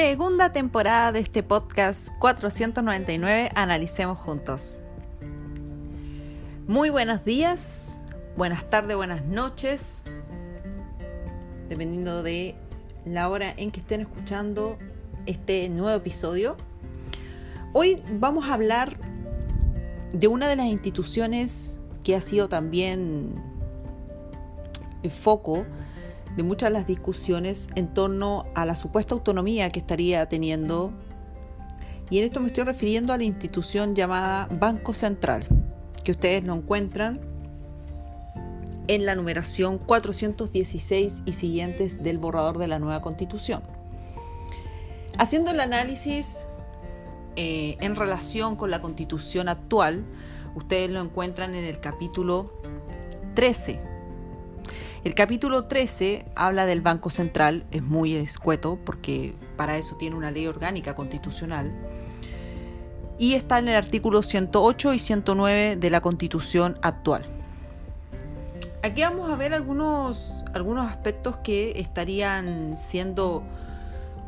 Segunda temporada de este podcast 499, Analicemos Juntos. Muy buenos días, buenas tardes, buenas noches, dependiendo de la hora en que estén escuchando este nuevo episodio. Hoy vamos a hablar de una de las instituciones que ha sido también el foco de muchas de las discusiones en torno a la supuesta autonomía que estaría teniendo, y en esto me estoy refiriendo a la institución llamada Banco Central, que ustedes lo encuentran en la numeración 416 y siguientes del borrador de la nueva constitución. Haciendo el análisis eh, en relación con la constitución actual, ustedes lo encuentran en el capítulo 13. El capítulo 13 habla del Banco Central, es muy escueto porque para eso tiene una ley orgánica constitucional, y está en el artículo 108 y 109 de la constitución actual. Aquí vamos a ver algunos, algunos aspectos que estarían siendo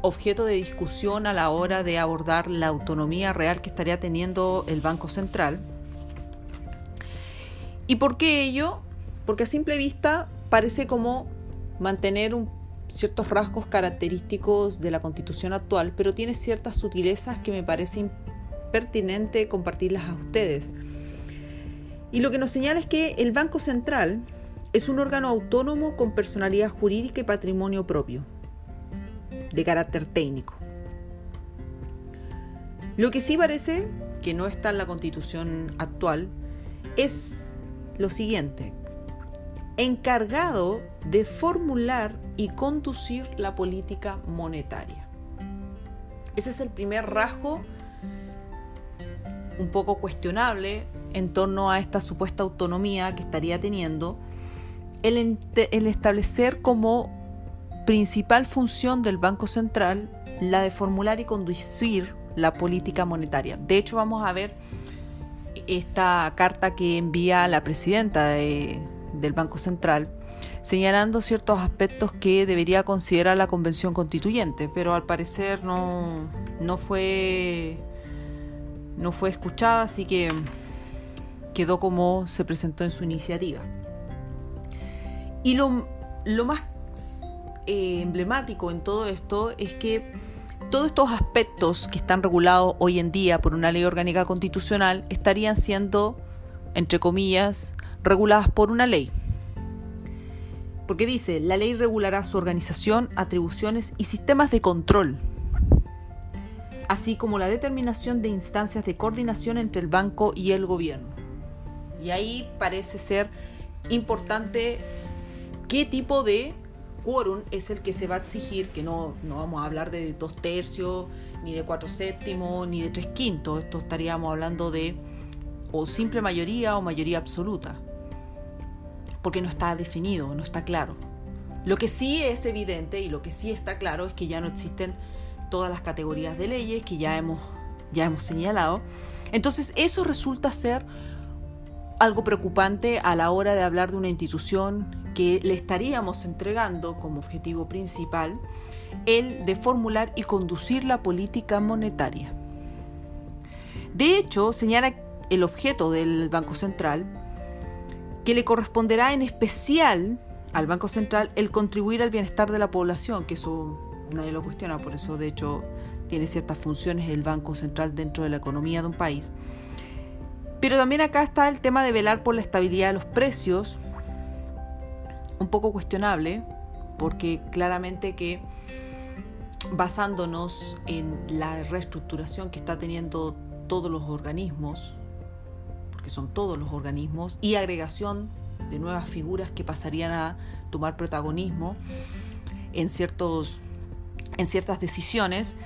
objeto de discusión a la hora de abordar la autonomía real que estaría teniendo el Banco Central. ¿Y por qué ello? Porque a simple vista parece como mantener ciertos rasgos característicos de la constitución actual, pero tiene ciertas sutilezas que me parece pertinente compartirlas a ustedes. Y lo que nos señala es que el Banco Central es un órgano autónomo con personalidad jurídica y patrimonio propio de carácter técnico. Lo que sí parece que no está en la constitución actual es lo siguiente, encargado de formular y conducir la política monetaria. Ese es el primer rasgo un poco cuestionable en torno a esta supuesta autonomía que estaría teniendo el, establecer como principal función del Banco Central la de formular y conducir la política monetaria. De hecho, vamos a ver esta carta que envía la presidenta del Banco Central señalando ciertos aspectos que debería considerar la Convención Constituyente, pero al parecer no, no, fue, no fue escuchada, así que quedó como se presentó en su iniciativa. Y lo, lo más eh, emblemático en todo esto es que todos estos aspectos que están regulados hoy en día por una ley orgánica constitucional estarían siendo, entre comillas, reguladas por una ley. Porque dice, la ley regulará su organización, atribuciones y sistemas de control, así como la determinación de instancias de coordinación entre el banco y el gobierno. Y ahí parece ser importante qué tipo de quórum es el que se va a exigir, que no, no vamos a hablar de dos tercios, ni de cuatro séptimos, ni de tres quintos, esto estaríamos hablando de o simple mayoría o mayoría absoluta, porque no está definido, no está claro. Lo que sí es evidente y lo que sí está claro es que ya no existen todas las categorías de leyes que ya hemos, ya hemos señalado. Entonces eso resulta ser algo preocupante a la hora de hablar de una institución que le estaríamos entregando como objetivo principal el de formular y conducir la política monetaria. De hecho, señala el objeto del Banco Central que le corresponderá en especial al Banco Central el contribuir al bienestar de la población, que eso nadie lo cuestiona, por eso de hecho tiene ciertas funciones el Banco Central dentro de la economía de un país. Pero también acá está el tema de velar por la estabilidad de los precios, un poco cuestionable, porque claramente que basándonos en la reestructuración que está teniendo todos los organismos, porque son todos los organismos, y agregación de nuevas figuras que pasarían a tomar protagonismo en, ciertos, en ciertas decisiones,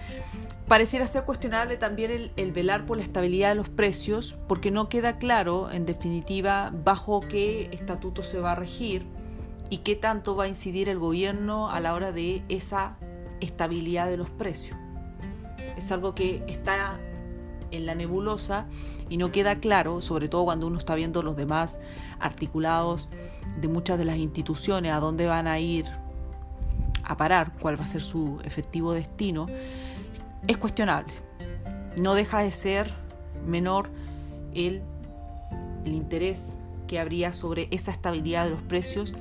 pareciera ser cuestionable también el, el, velar por la estabilidad de los precios, porque no queda claro, en definitiva, bajo qué estatuto se va a regir y qué tanto va a incidir el gobierno a la hora de esa estabilidad de los precios. Es algo que está en la nebulosa y no queda claro, sobre todo cuando uno está viendo los demás articulados de muchas de las instituciones, a dónde van a ir a parar, cuál va a ser su efectivo destino. es cuestionable. No deja de ser menor el, el interés que habría sobre esa estabilidad de los precios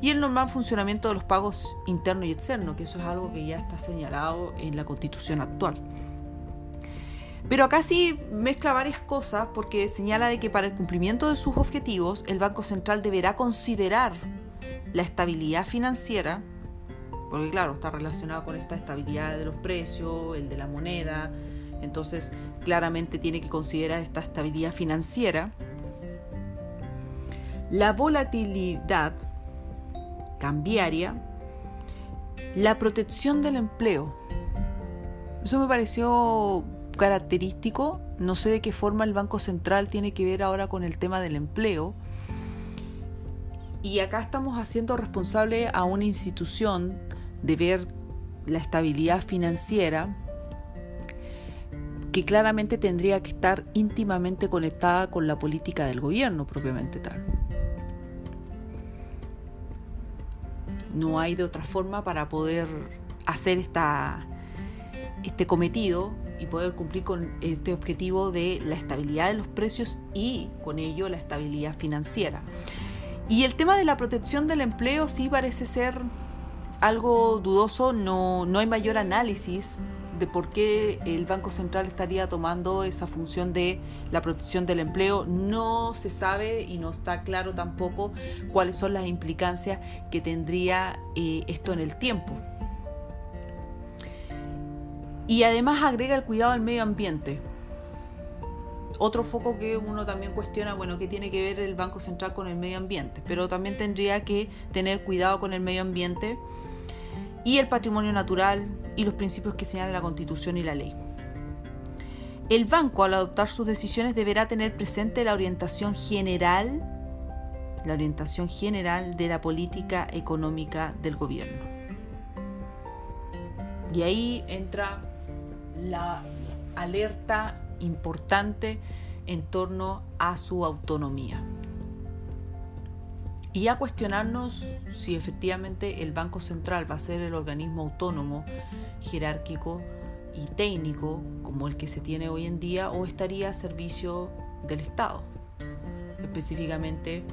y el normal funcionamiento de los pagos internos y externos, que eso es algo que ya está señalado en la constitución actual. Pero acá sí mezcla varias cosas porque señala de que para el cumplimiento de sus objetivos el Banco Central deberá considerar la estabilidad financiera, porque claro, está relacionado con esta estabilidad de los precios, el de la moneda, entonces claramente tiene que considerar esta estabilidad financiera, la volatilidad cambiaria, la protección del empleo. Eso me pareció característico. No sé de qué forma el Banco Central tiene que ver ahora con el tema del empleo. Y acá estamos haciendo responsable a una institución de ver la estabilidad financiera que claramente tendría que estar íntimamente conectada con la política del gobierno propiamente tal. No hay de otra forma para poder hacer esta, este cometido y poder cumplir con este objetivo de la estabilidad de los precios y con ello la estabilidad financiera. Y el tema de la protección del empleo sí parece ser algo dudoso, no, no hay mayor análisis de por qué el Banco Central estaría tomando esa función de la protección del empleo. No se sabe y no está claro tampoco cuáles son las implicancias que tendría eh, esto en el tiempo. Y además agrega el cuidado del medio ambiente. Otro foco que uno también cuestiona, bueno, ¿qué tiene que ver el Banco Central con el medio ambiente? Pero también tendría que tener cuidado con el medio ambiente y el patrimonio natural y los principios que señalan la Constitución y la ley. El banco al adoptar sus decisiones deberá tener presente la orientación general, la orientación general de la política económica del gobierno. Y ahí entra la alerta importante en torno a su autonomía. Y a cuestionarnos si efectivamente el Banco Central va a ser el organismo autónomo, jerárquico y técnico como el que se tiene hoy en día o estaría a servicio del Estado, específicamente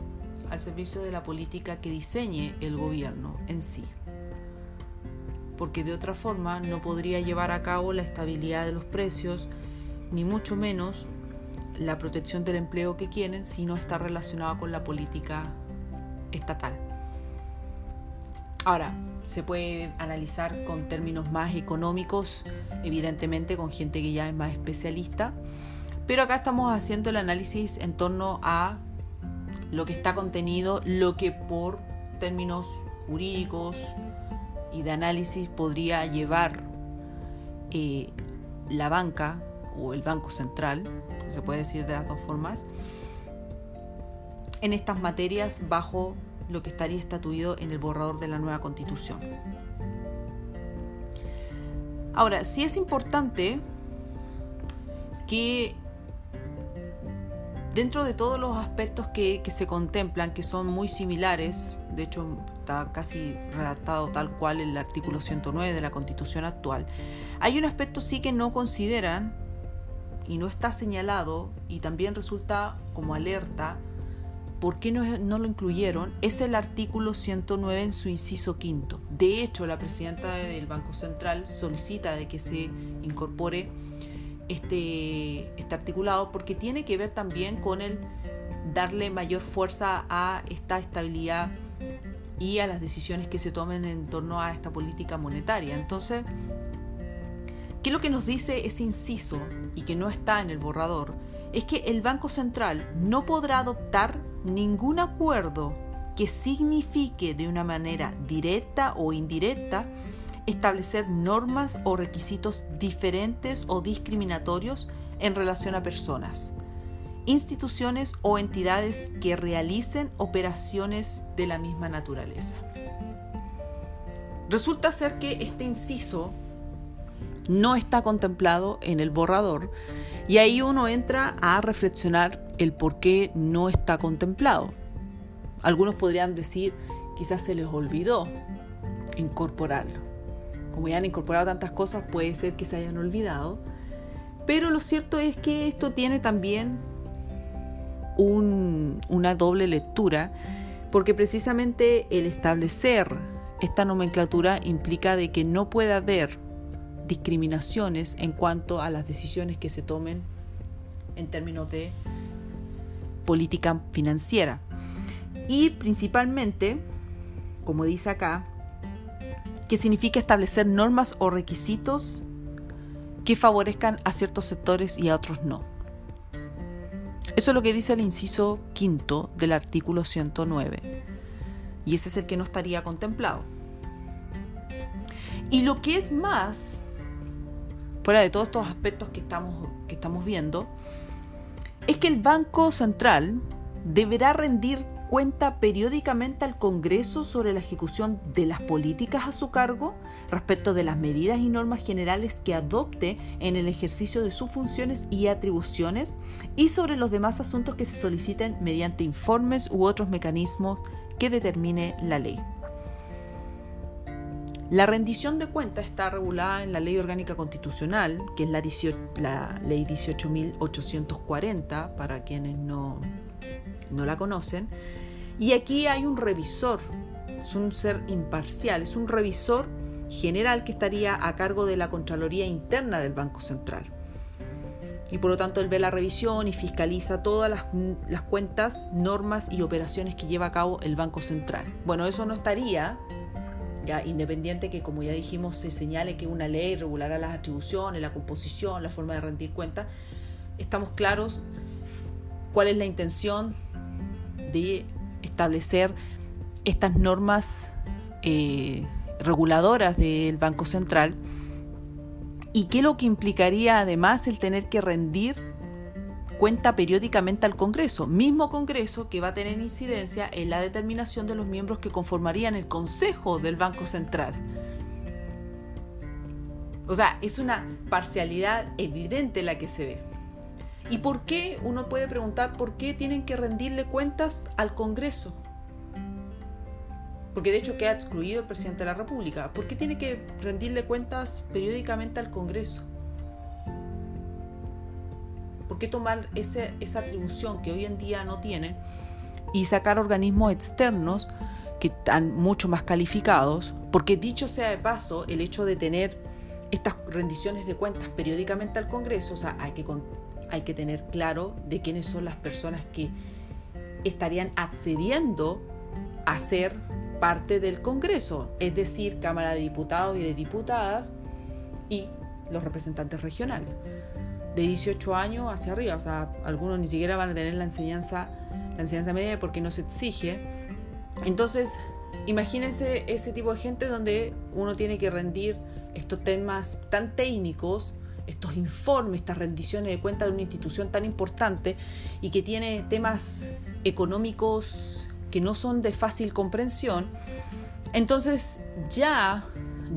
al servicio de la política que diseñe el gobierno en sí porque de otra forma no podría llevar a cabo la estabilidad de los precios, ni mucho menos la protección del empleo que quieren si no está relacionado con la política estatal. Ahora, se puede analizar con términos más económicos, evidentemente con gente que ya es más especialista, pero acá estamos haciendo el análisis en torno a lo que está contenido, lo que por términos jurídicos, y de análisis podría llevar eh, la banca o el Banco Central, se puede decir de las dos formas, en estas materias bajo lo que estaría estatuido en el borrador de la nueva constitución. Ahora, sí es importante que dentro de todos los aspectos que, que se contemplan, que son muy similares, de hecho está casi redactado tal cual el artículo 109 de la Constitución actual, hay un aspecto sí que no consideran y no está señalado y también resulta como alerta ¿por qué no, no, lo incluyeron? Es el artículo 109 en su inciso quinto. De hecho, la presidenta del Banco Central solicita de que se incorpore este, este articulado porque tiene que ver también con el darle mayor fuerza a esta estabilidad y a las decisiones que se tomen en torno a esta política monetaria. Entonces, ¿qué es lo que nos dice ese inciso y que no está en el borrador? Es que el Banco Central no podrá adoptar ningún acuerdo que signifique de una manera directa o indirecta establecer normas o requisitos diferentes o discriminatorios en relación a personas, instituciones o entidades que realicen operaciones de la misma naturaleza. Resulta ser que este inciso no está contemplado en el borrador y ahí uno entra a reflexionar el por qué no está contemplado. Algunos podrían decir quizás se les olvidó incorporarlo. como ya han incorporado tantas cosas, puede ser que se hayan olvidado. Pero lo cierto es que esto tiene también una doble lectura, porque precisamente el establecer esta nomenclatura implica de que no puede haber discriminaciones en cuanto a las decisiones que se tomen en términos de política financiera. Y principalmente, como dice acá, que significa establecer normas o requisitos que favorezcan a ciertos sectores y a otros no. Eso es lo que dice el inciso quinto del artículo 109. Y ese es el que no estaría contemplado. Y lo que es más, fuera de todos estos aspectos que estamos, que estamos viendo, es que el Banco Central deberá rendir cuenta periódicamente al Congreso sobre la ejecución de las políticas a su cargo respecto de las medidas y normas generales que adopte en el ejercicio de sus funciones y atribuciones y sobre los demás asuntos que se soliciten mediante informes u otros mecanismos que determine la ley. La rendición de cuenta está regulada en la Ley Orgánica Constitucional, que es la, la Ley 18.840, para quienes no, no la conocen, y aquí hay un revisor, es un ser imparcial, es un revisor general que estaría a cargo de la Contraloría Interna del Banco Central. Y por lo tanto él ve la revisión y fiscaliza todas las, cuentas, normas y operaciones que lleva a cabo el Banco Central. Bueno, eso no estaría, ya independiente que como ya dijimos se señale que una ley regulará las atribuciones, la composición, la forma de rendir cuentas, estamos claros cuál es la intención de establecer estas normas eh, reguladoras del Banco Central y qué lo que implicaría además el tener que rendir cuenta periódicamente al Congreso, mismo Congreso que va a tener incidencia en la determinación de los miembros que conformarían el Consejo del Banco Central. O sea, es una parcialidad evidente la que se ve. ¿Y por qué? Uno puede preguntar por qué tienen que rendirle cuentas al Congreso porque de hecho queda excluido el presidente de la República. ¿Por qué tiene que rendirle cuentas periódicamente al Congreso? ¿Por qué tomar esa atribución que hoy en día no tiene y sacar organismos externos que están mucho más calificados? Porque dicho sea de paso, el hecho de tener estas rendiciones de cuentas periódicamente al Congreso, o sea, hay que, hay que tener claro de quiénes son las personas que estarían accediendo a ser parte del Congreso, es decir, Cámara de Diputados y de Diputadas y los representantes regionales. De 18 años hacia arriba, o sea, algunos ni siquiera van a tener la enseñanza, la enseñanza media porque no se exige. Entonces, imagínense ese tipo de gente donde uno tiene que rendir estos temas tan técnicos, estos informes, estas rendiciones de cuentas de una institución tan importante y que tiene temas económicos que no son de fácil comprensión, entonces ya,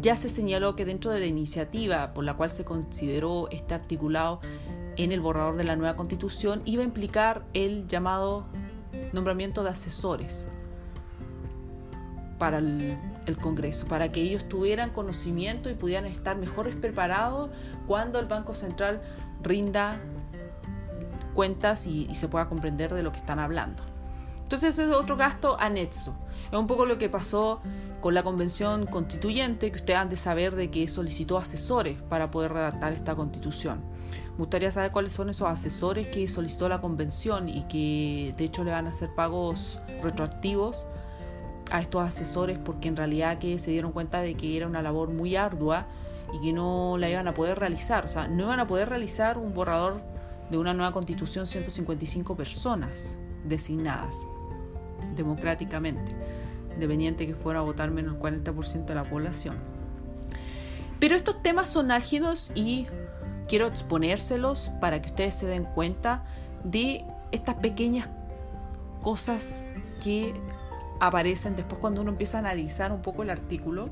ya se señaló que dentro de la iniciativa por la cual se consideró este articulado en el borrador de la nueva constitución iba a implicar el llamado nombramiento de asesores para el, Congreso, para que ellos tuvieran conocimiento y pudieran estar mejor preparados cuando el Banco Central rinda cuentas y se pueda comprender de lo que están hablando. Entonces es otro gasto anexo. Es un poco lo que pasó con la convención constituyente, que ustedes han de saber de que solicitó asesores para poder redactar esta constitución. Me gustaría saber cuáles son esos asesores que solicitó la convención y que de hecho le van a hacer pagos retroactivos a estos asesores porque en realidad que se dieron cuenta de que era una labor muy ardua y que no la iban a poder realizar. O sea, no iban a poder realizar un borrador de una nueva constitución 155 personas designadas democráticamente, independiente que fuera a votar menos del 40% de la población. Pero estos temas son álgidos y quiero exponérselos para que ustedes se den cuenta de estas pequeñas cosas que aparecen después cuando uno empieza a analizar un poco el artículo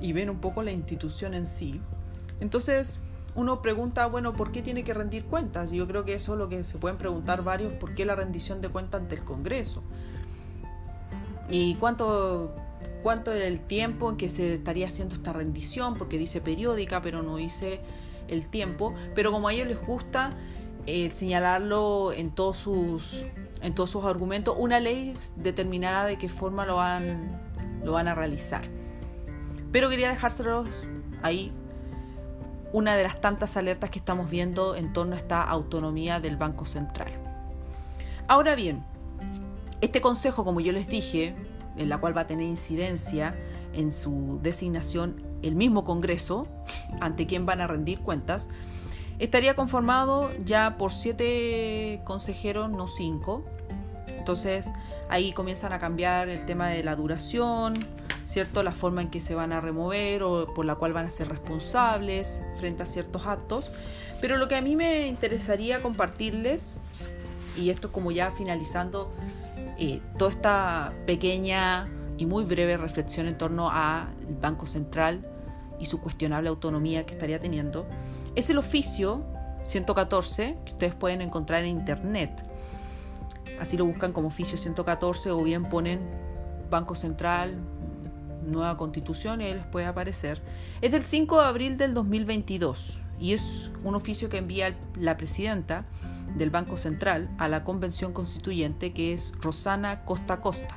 y ven un poco la institución en sí. Entonces, uno pregunta, bueno, ¿por qué tiene que rendir cuentas? Y yo creo que eso es lo que se pueden preguntar varios, ¿por qué la rendición de cuentas ante el Congreso? ¿Y cuánto, cuánto es el tiempo en que se estaría haciendo esta rendición, porque dice periódica, pero no dice el tiempo, pero como a ellos les gusta eh, señalarlo en todos sus en todos sus argumentos, una ley determinará de qué forma lo van, lo van a realizar. Pero quería dejárselos ahí una de las tantas alertas que estamos viendo en torno a esta autonomía del Banco Central. Ahora bien, este consejo, como yo les dije, en la cual va a tener incidencia en su designación el mismo Congreso, ante quien van a rendir cuentas, estaría conformado ya por siete consejeros, no cinco. Entonces ahí comienzan a cambiar el tema de la duración, ¿cierto? La forma en que se van a remover o por la cual van a ser responsables frente a ciertos actos. Pero lo que a mí me interesaría compartirles, y esto como ya finalizando eh, toda esta pequeña y muy breve reflexión en torno al Banco Central y su cuestionable autonomía que estaría teniendo, es el oficio 114 que ustedes pueden encontrar en internet. Así lo buscan como oficio 114 o bien ponen Banco Central, nueva constitución y ahí les puede aparecer. Es del 5 de abril del 2022 y es un oficio que envía la presidenta del Banco Central a la Convención Constituyente que es Rosana Costa Costa.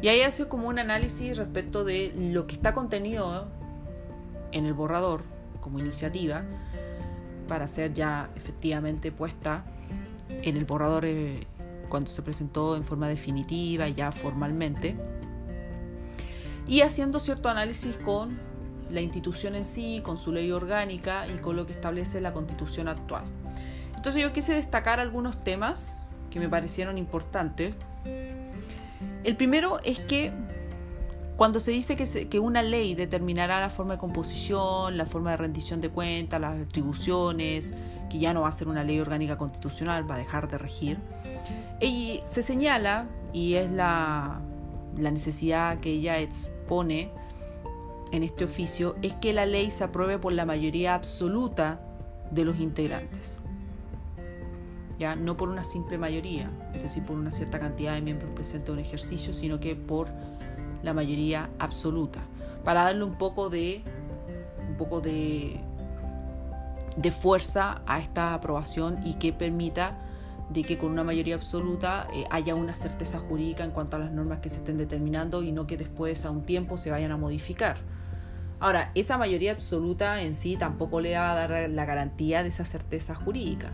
Y ahí hace como un análisis respecto de lo que está contenido en el borrador como iniciativa para ser ya efectivamente puesta en el borrador eh, cuando se presentó en forma definitiva ya formalmente y haciendo cierto análisis con la institución en sí, con su ley orgánica y con lo que establece la constitución actual. Entonces yo quise destacar algunos temas que me parecieron importantes. El primero es que cuando se dice que, una ley determinará la forma de composición, la forma de rendición de cuentas, las atribuciones, que ya no va a ser una ley orgánica constitucional, va a dejar de regir, se señala, y es la, la necesidad que ella expone en este oficio, es que la ley se apruebe por la mayoría absoluta de los integrantes. Ya no por una simple mayoría, es decir, por una cierta cantidad de miembros presentes en un ejercicio, sino que por la mayoría absoluta, para darle un poco de un poco de de fuerza a esta aprobación y que permita de que con una mayoría absoluta eh, haya una certeza jurídica en cuanto a las normas que se estén determinando y no que después a un tiempo se vayan a modificar. Ahora, esa mayoría absoluta en sí tampoco le va a dar la garantía de esa certeza jurídica,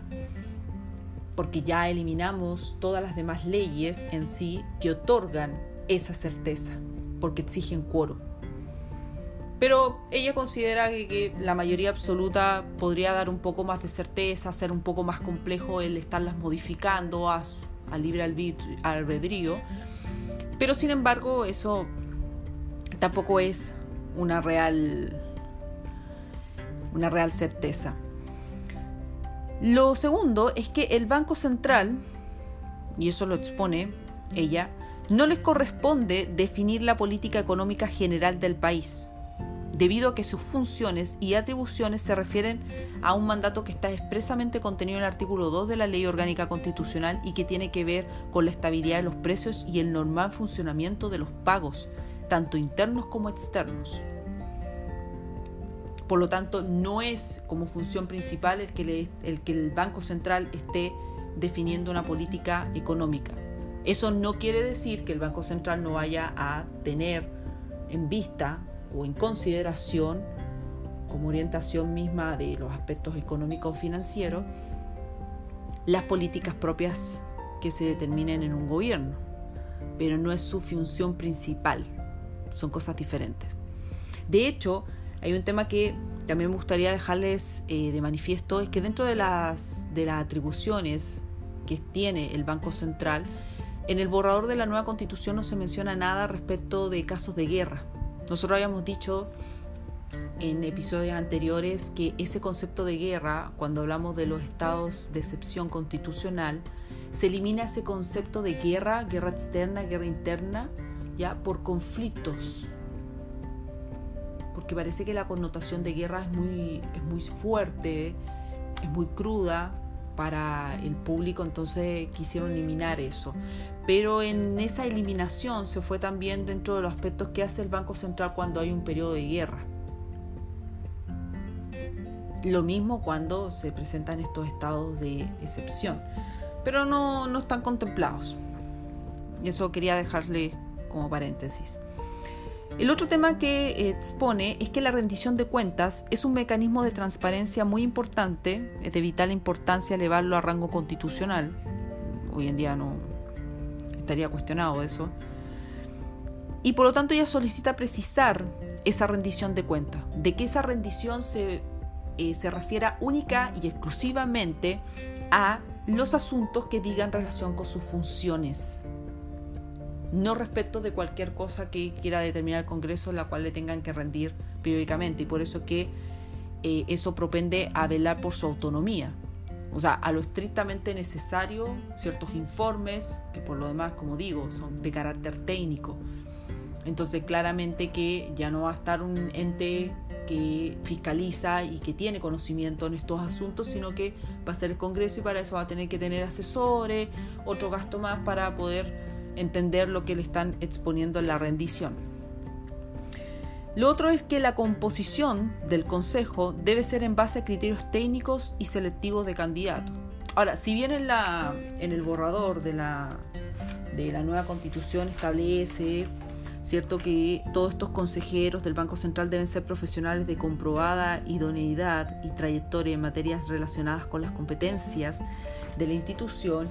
porque ya eliminamos todas las demás leyes en sí que otorgan esa certeza, porque exigen quórum. Pero ella considera que, la mayoría absoluta podría dar un poco más de certeza, ser un poco más complejo el estarlas modificando a, libre albedrío. Pero sin embargo, eso tampoco es una real, una real certeza. Lo segundo es que el Banco Central, y eso lo expone ella, no les corresponde definir la política económica general del país debido a que sus funciones y atribuciones se refieren a un mandato que está expresamente contenido en el artículo 2 de la Ley Orgánica Constitucional y que tiene que ver con la estabilidad de los precios y el normal funcionamiento de los pagos, tanto internos como externos. Por lo tanto, no es como función principal el que, el, que el Banco Central esté definiendo una política económica. Eso no quiere decir que el Banco Central no vaya a tener en vista o en consideración como orientación misma de los aspectos económicos financieros las políticas propias que se determinen en un gobierno, pero no es su función principal, son cosas diferentes. De hecho, hay un tema que también me gustaría dejarles eh, de manifiesto, es que dentro de las, de las atribuciones que tiene el Banco Central, en el borrador de la nueva constitución no se menciona nada respecto de casos de guerra. Nosotros habíamos dicho en episodios anteriores que ese concepto de guerra, cuando hablamos de los estados de excepción constitucional, se elimina ese concepto de guerra, guerra externa, guerra interna, ya por conflictos. Porque parece que la connotación de guerra es muy, es muy fuerte, es muy cruda, para el público, entonces quisieron eliminar eso. Pero en esa eliminación se fue también dentro de los aspectos que hace el Banco Central cuando hay un periodo de guerra. Lo mismo cuando se presentan estos estados de excepción, pero no, no están contemplados. Y eso quería dejarle como paréntesis. El otro tema que expone es que la rendición de cuentas es un mecanismo de transparencia muy importante, es de vital importancia elevarlo a rango constitucional. Hoy en día no estaría cuestionado eso. Y por lo tanto ella solicita precisar esa rendición de cuentas, de que esa rendición se, eh, se refiera única y exclusivamente a los asuntos que digan relación con sus funciones no respecto de cualquier cosa que quiera determinar el Congreso, la cual le tengan que rendir periódicamente. Y por eso que eh, eso propende a velar por su autonomía. O sea, a lo estrictamente necesario, ciertos informes, que por lo demás, como digo, son de carácter técnico. Entonces, claramente que ya no va a estar un ente que fiscaliza y que tiene conocimiento en estos asuntos, sino que va a ser el Congreso y para eso va a tener que tener asesores, otro gasto más para poder entender lo que le están exponiendo en la rendición. Lo otro es que la composición del Consejo debe ser en base a criterios técnicos y selectivos de candidatos. Ahora, si bien en, la, en el borrador de la, de la nueva constitución establece cierto que todos estos consejeros del Banco Central deben ser profesionales de comprobada idoneidad y trayectoria en materias relacionadas con las competencias de la institución,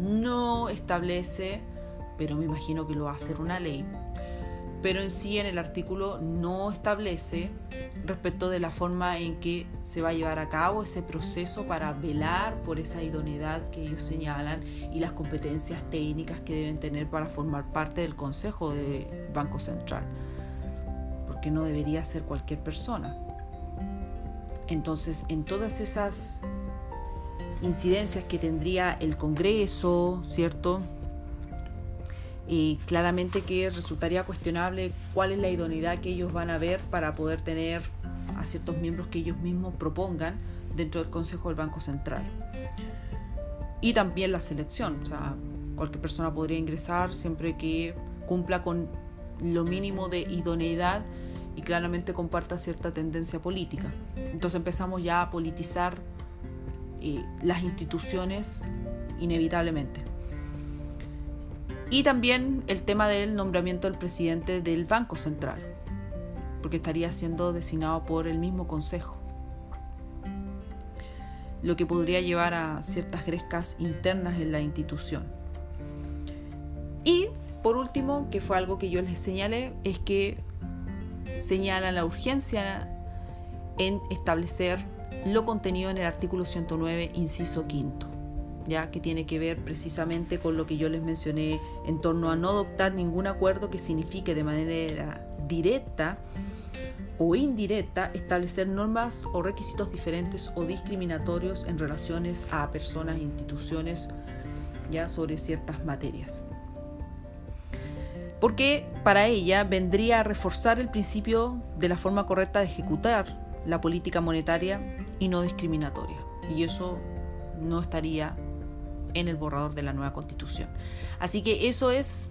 no establece, pero me imagino que lo va a hacer una ley, pero en sí en el artículo no establece respecto de la forma en que se va a llevar a cabo ese proceso para velar por esa idoneidad que ellos señalan y las competencias técnicas que deben tener para formar parte del Consejo de Banco Central, porque no debería ser cualquier persona. Entonces, en todas esas incidencias que tendría el Congreso, ¿cierto? Y claramente que resultaría cuestionable cuál es la idoneidad que ellos van a ver para poder tener a ciertos miembros que ellos mismos propongan dentro del Consejo del Banco Central. Y también la selección, o sea, cualquier persona podría ingresar siempre que cumpla con lo mínimo de idoneidad y claramente comparta cierta tendencia política. Entonces empezamos ya a politizar las instituciones inevitablemente. Y también el tema del nombramiento del presidente del Banco Central, porque estaría siendo designado por el mismo Consejo, lo que podría llevar a ciertas grescas internas en la institución. Y por último, que fue algo que yo les señalé, es que señala la urgencia en establecer lo contenido en el artículo 109, inciso quinto, ya que tiene que ver precisamente con lo que yo les mencioné en torno a no adoptar ningún acuerdo que signifique de manera directa o indirecta establecer normas o requisitos diferentes o discriminatorios en relaciones a personas e instituciones ya sobre ciertas materias. Porque para ella vendría a reforzar el principio de la forma correcta de ejecutar la política monetaria y no discriminatoria. Y eso no estaría en el borrador de la nueva constitución. Así que eso es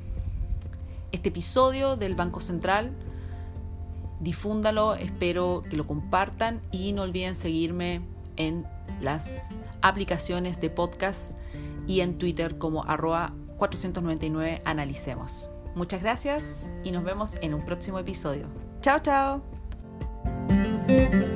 este episodio del Banco Central. Difúndalo, espero que lo compartan y no olviden seguirme en las aplicaciones de podcast y en Twitter como arroba 499 analicemos. Muchas gracias y nos vemos en un próximo episodio. Chao, chao. Thank you.